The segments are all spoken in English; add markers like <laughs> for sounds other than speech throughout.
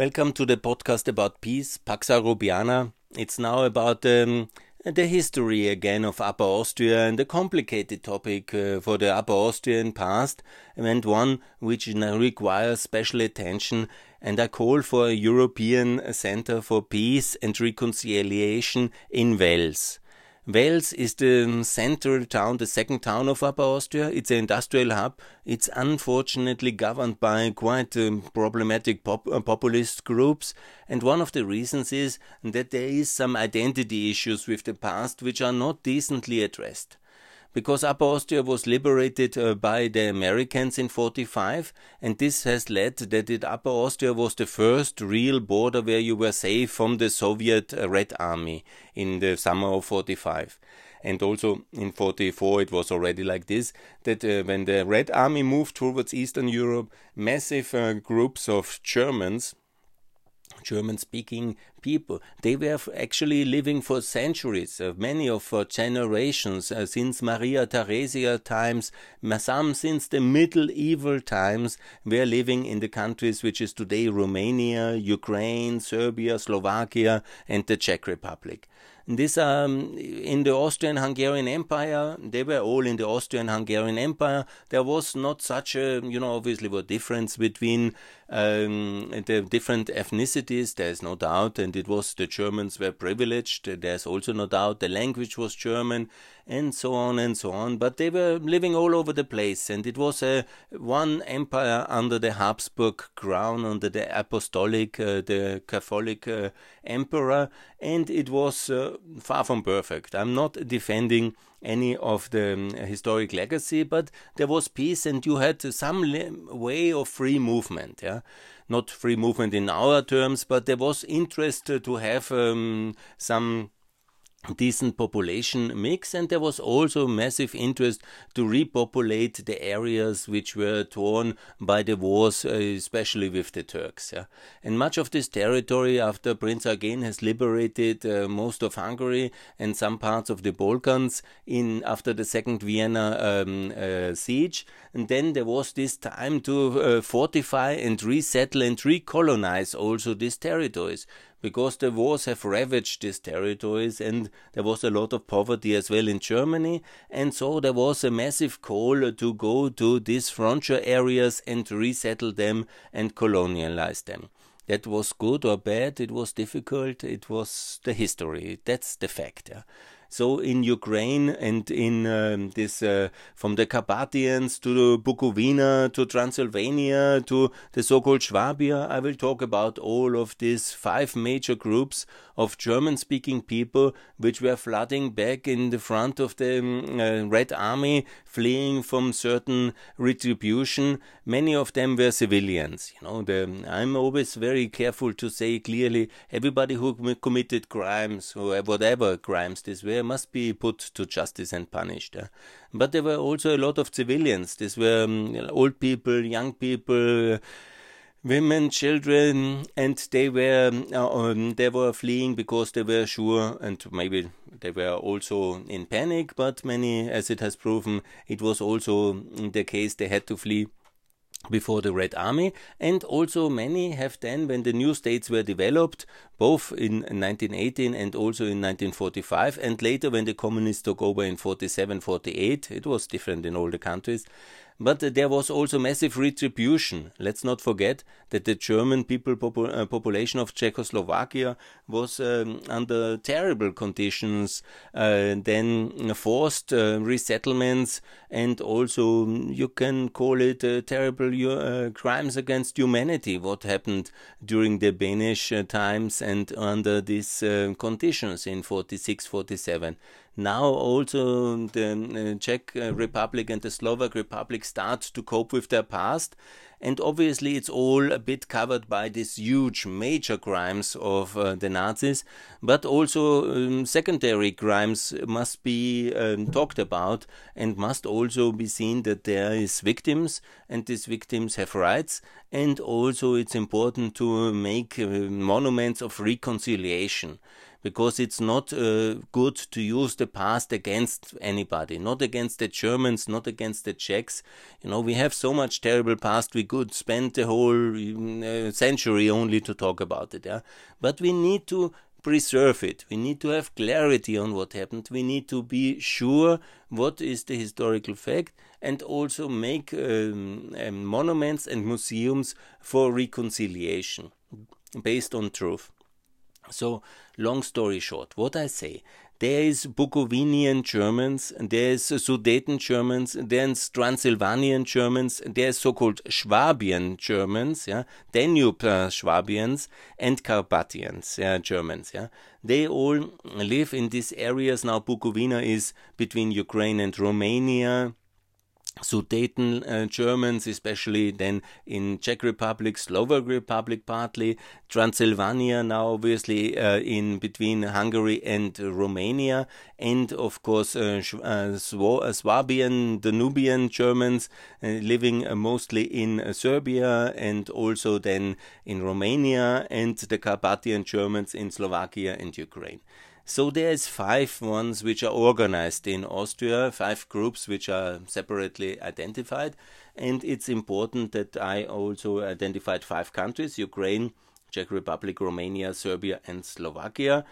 Welcome to the podcast about peace, Pax Europiana. It's now about um, the history again of Upper Austria and a complicated topic uh, for the Upper Austrian past and one which requires special attention. And I call for a European Center for Peace and Reconciliation in Wels. Wels is the central town, the second town of Upper Austria. It's an industrial hub. It's unfortunately governed by quite um, problematic pop, uh, populist groups. And one of the reasons is that there is some identity issues with the past which are not decently addressed because Upper Austria was liberated uh, by the Americans in 45, and this has led that it, Upper Austria was the first real border where you were safe from the Soviet uh, Red Army in the summer of 45 and also in 44 it was already like this that uh, when the red army moved towards eastern europe massive uh, groups of germans German speaking people. They were actually living for centuries, uh, many of uh, generations, uh, since Maria Theresia times, some since the Middle medieval times, were living in the countries which is today Romania, Ukraine, Serbia, Slovakia, and the Czech Republic. This um, in the Austrian-Hungarian Empire, they were all in the Austrian-Hungarian Empire. There was not such a, you know, obviously, a difference between um, the different ethnicities. There's no doubt, and it was the Germans were privileged. There's also no doubt the language was German, and so on and so on. But they were living all over the place, and it was a one empire under the Habsburg crown, under the apostolic, uh, the Catholic uh, emperor, and it was uh, far from perfect. I'm not defending any of the um, historic legacy, but there was peace, and you had some way of free movement. Yeah not free movement in our terms, but there was interest to have um, some decent population mix and there was also massive interest to repopulate the areas which were torn by the wars uh, especially with the turks yeah. and much of this territory after prince eugen has liberated uh, most of hungary and some parts of the balkans in after the second vienna um, uh, siege and then there was this time to uh, fortify and resettle and recolonize also these territories because the wars have ravaged these territories and there was a lot of poverty as well in Germany. And so there was a massive call to go to these frontier areas and resettle them and colonialize them. That was good or bad, it was difficult, it was the history. That's the fact. Yeah. So in Ukraine and in um, this uh, from the Carpathians to Bukovina to Transylvania to the so-called Swabia, I will talk about all of these five major groups of German-speaking people which were flooding back in the front of the um, uh, Red Army, fleeing from certain retribution. Many of them were civilians. You know, the, I'm always very careful to say clearly everybody who committed crimes or whatever crimes this were must be put to justice and punished. But there were also a lot of civilians. These were um, old people, young people, women, children, and they were uh, um, they were fleeing because they were sure, and maybe they were also in panic. But many, as it has proven, it was also the case they had to flee before the Red Army, and also many have then, when the new states were developed, both in 1918 and also in 1945, and later when the communists took over in 47 48, it was different in all the countries. But there was also massive retribution. Let's not forget that the German people uh, population of Czechoslovakia was um, under terrible conditions, uh, then forced uh, resettlements, and also you can call it uh, terrible uh, crimes against humanity. What happened during the Beneš uh, times and under these conditions in 46 47 now also the uh, Czech uh, Republic and the Slovak Republic start to cope with their past. And obviously, it's all a bit covered by these huge major crimes of uh, the Nazis, but also um, secondary crimes must be um, talked about and must also be seen that there is victims and these victims have rights. And also, it's important to make uh, monuments of reconciliation because it's not uh, good to use the past against anybody, not against the Germans, not against the Czechs. You know, we have so much terrible past, we could spend the whole uh, century only to talk about it. Yeah? But we need to preserve it. We need to have clarity on what happened. We need to be sure what is the historical fact and also make um, um, monuments and museums for reconciliation based on truth. So, long story short, what I say, there is Bukovinian Germans, there's Sudeten Germans, there's Transylvanian Germans, there's so-called Schwabian Germans, yeah, Danube uh, Swabians, and Carpathians yeah, Germans. Yeah, they all live in these areas now. Bukovina is between Ukraine and Romania. Sudeten uh, Germans, especially then in Czech Republic, Slovak Republic partly, Transylvania now obviously uh, in between Hungary and Romania, and of course uh, uh, uh Swabian, Danubian Germans living mostly in Serbia and also then in Romania, and the Carpathian Germans in Slovakia and Ukraine. So there's five ones which are organized in Austria, five groups which are separately identified, and it's important that I also identified five countries: Ukraine, Czech Republic, Romania, Serbia, and Slovakia.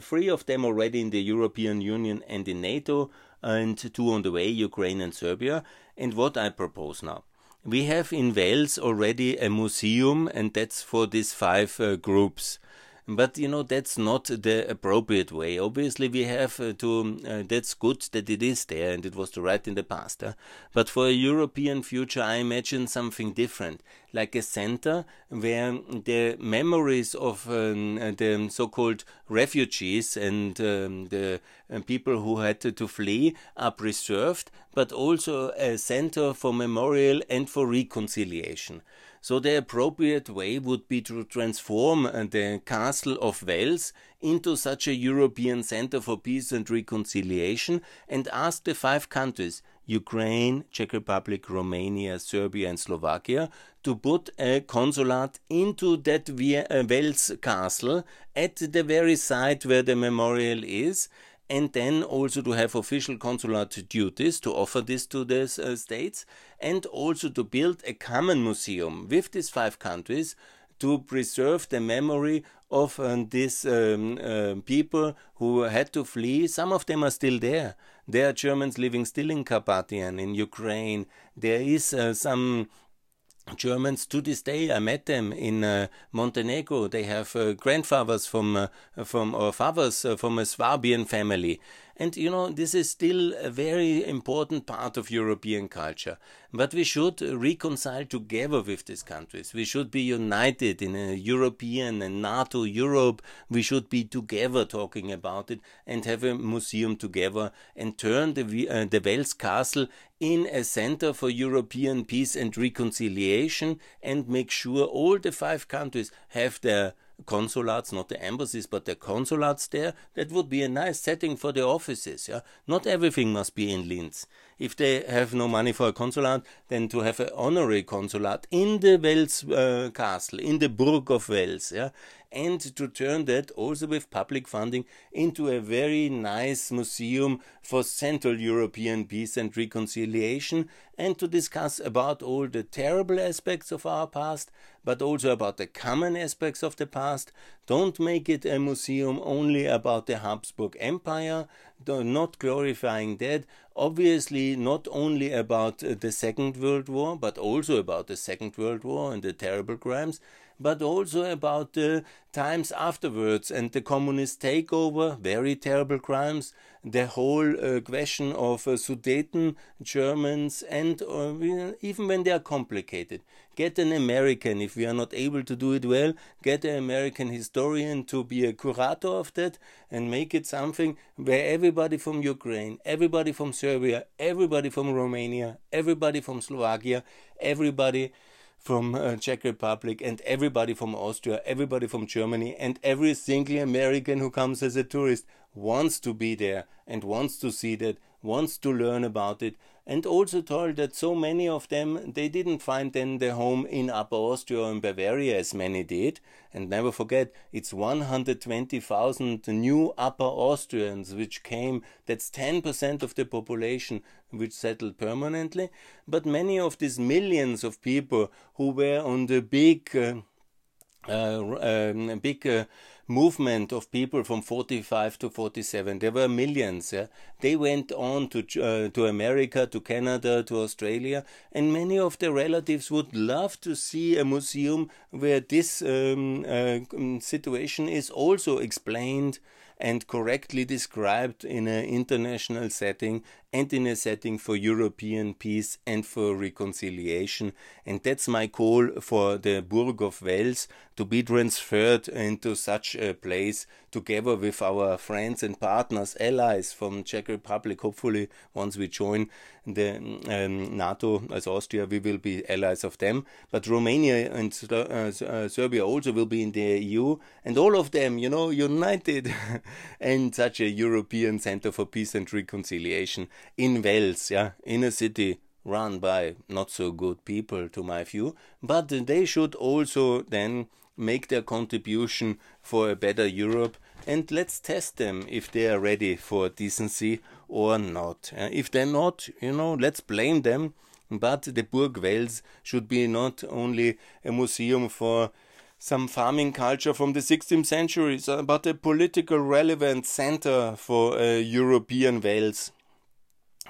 Three of them already in the European Union and in NATO, and two on the way: Ukraine and Serbia. And what I propose now. We have in Wels already a museum, and that's for these five uh, groups. But you know that's not the appropriate way. Obviously, we have uh, to. Uh, that's good that it is there, and it was the right in the past. Uh? But for a European future, I imagine something different, like a center where the memories of um, the so-called refugees and um, the uh, people who had to flee are preserved, but also a center for memorial and for reconciliation. So the appropriate way would be to transform uh, the Castle of Wels into such a European Center for Peace and Reconciliation and ask the five countries Ukraine, Czech Republic, Romania, Serbia, and Slovakia to put a consulate into that Wels castle at the very site where the memorial is and then also to have official consulate duties to offer this to the uh, states, and also to build a common museum with these five countries to preserve the memory of uh, these um, uh, people who had to flee. Some of them are still there. There are Germans living still in Carpathian, in Ukraine. There is uh, some Germans to this day. I met them in uh, Montenegro. They have uh, grandfathers from uh, from or fathers uh, from a Swabian family, and you know, this is still a very important part of European culture. But we should reconcile together with these countries. We should be united in a European and NATO Europe. We should be together talking about it and have a museum together and turn the, uh, the Wels Castle in a center for European peace and reconciliation and make sure all the five countries have their consulates, not the embassies, but the consulates there, that would be a nice setting for the offices. Yeah, not everything must be in Linz. If they have no money for a consulate, then to have an honorary consulate in the Wels uh, castle, in the Burg of Wels. Yeah, and to turn that also with public funding into a very nice museum for Central European peace and reconciliation and to discuss about all the terrible aspects of our past but also about the common aspects of the past. Don't make it a museum only about the Habsburg Empire, not glorifying that. Obviously, not only about uh, the Second World War, but also about the Second World War and the terrible crimes but also about the times afterwards and the communist takeover, very terrible crimes, the whole uh, question of uh, Sudeten Germans, and uh, even when they are complicated. Get an American, if we are not able to do it well, get an American historian to be a curator of that and make it something where everybody from Ukraine, everybody from Serbia, everybody from Romania, everybody from Slovakia, everybody from uh, Czech Republic and everybody from Austria, everybody from Germany, and every single American who comes as a tourist wants to be there and wants to see that wants to learn about it, and also told that so many of them they didn't find then their home in Upper Austria or in Bavaria as many did. And never forget, it's 120,000 new Upper Austrians which came. That's 10% of the population which settled permanently. But many of these millions of people who were on the big, uh, uh, um, big uh, movement of people from 45 to 47 there were millions yeah? they went on to uh, to america to canada to australia and many of their relatives would love to see a museum where this um, uh, situation is also explained and correctly described in an international setting and in a setting for European peace and for reconciliation. And that's my call for the Burg of Wels to be transferred into such a place together with our friends and partners, allies from Czech Republic. Hopefully, once we join the um, NATO as Austria, we will be allies of them. But Romania and uh, uh, Serbia also will be in the EU, and all of them, you know, united <laughs> in such a European Center for Peace and Reconciliation in Wels, yeah, in a city run by not so good people, to my view, but they should also then make their contribution for a better Europe and let's test them if they are ready for decency or not. Uh, if they're not, you know, let's blame them. But the Burg Wels should be not only a museum for some farming culture from the 16th century, but a political relevant center for uh, European Wels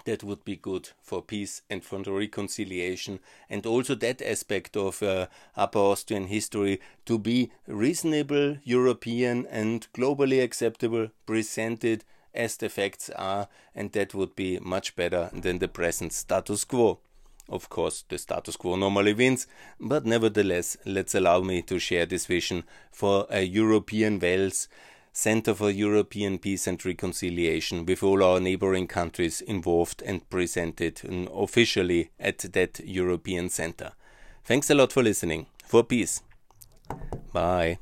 that would be good for peace and for the reconciliation, and also that aspect of uh, Upper Austrian history to be reasonable, European, and globally acceptable, presented as the facts are, and that would be much better than the present status quo. Of course, the status quo normally wins, but nevertheless, let's allow me to share this vision for a European Wels Center for European Peace and Reconciliation with all our neighboring countries involved and presented um, officially at that European Center. Thanks a lot for listening. For peace. Bye.